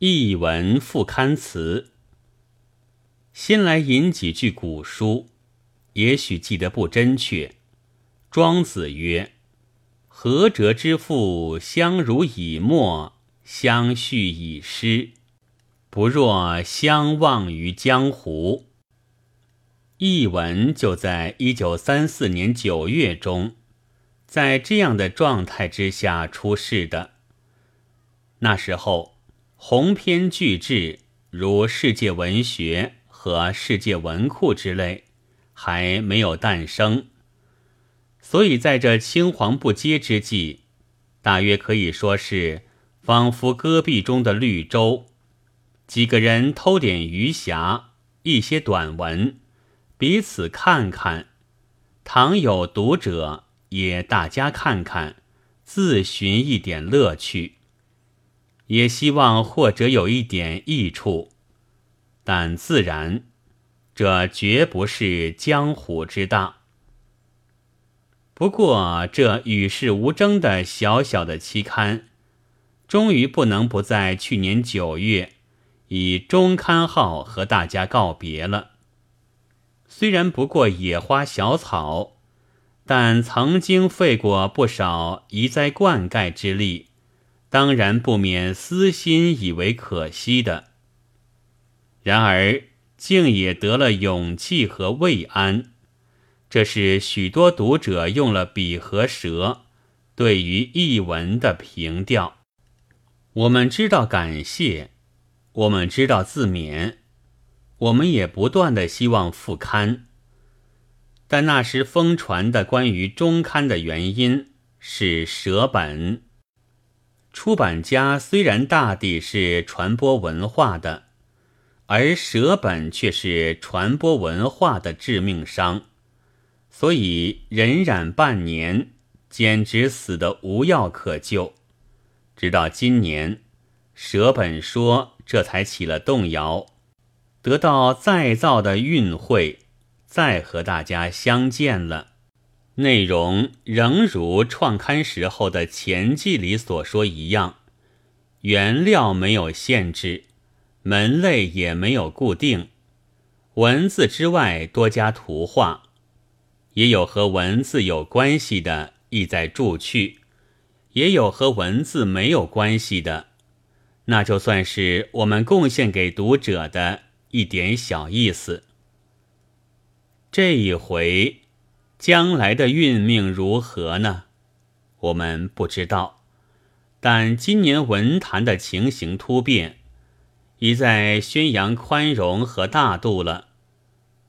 译文副刊词。先来引几句古书，也许记得不真确。庄子曰：“何辙之父，相濡以沫，相续以诗，不若相忘于江湖。”译文就在一九三四年九月中，在这样的状态之下出世的。那时候。鸿篇巨制，如世界文学和世界文库之类，还没有诞生，所以在这青黄不接之际，大约可以说是仿佛戈壁中的绿洲，几个人偷点余暇，一些短文，彼此看看，倘有读者，也大家看看，自寻一点乐趣。也希望或者有一点益处，但自然，这绝不是江湖之大。不过，这与世无争的小小的期刊，终于不能不在去年九月以中刊号和大家告别了。虽然不过野花小草，但曾经费过不少移栽灌溉之力。当然不免私心以为可惜的，然而竟也得了勇气和慰安，这是许多读者用了笔和舌对于译文的评调。我们知道感谢，我们知道自勉，我们也不断的希望复刊，但那时疯传的关于中刊的原因是舍本。出版家虽然大抵是传播文化的，而舍本却是传播文化的致命伤，所以荏苒半年，简直死得无药可救。直到今年，舍本说这才起了动摇，得到再造的运会，再和大家相见了。内容仍如创刊时候的前记里所说一样，原料没有限制，门类也没有固定，文字之外多加图画，也有和文字有关系的意在注去，也有和文字没有关系的，那就算是我们贡献给读者的一点小意思。这一回。将来的运命如何呢？我们不知道。但今年文坛的情形突变，已在宣扬宽容和大度了。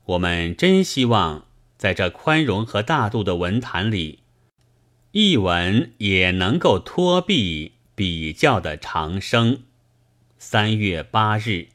我们真希望在这宽容和大度的文坛里，译文也能够托庇比较的长生。三月八日。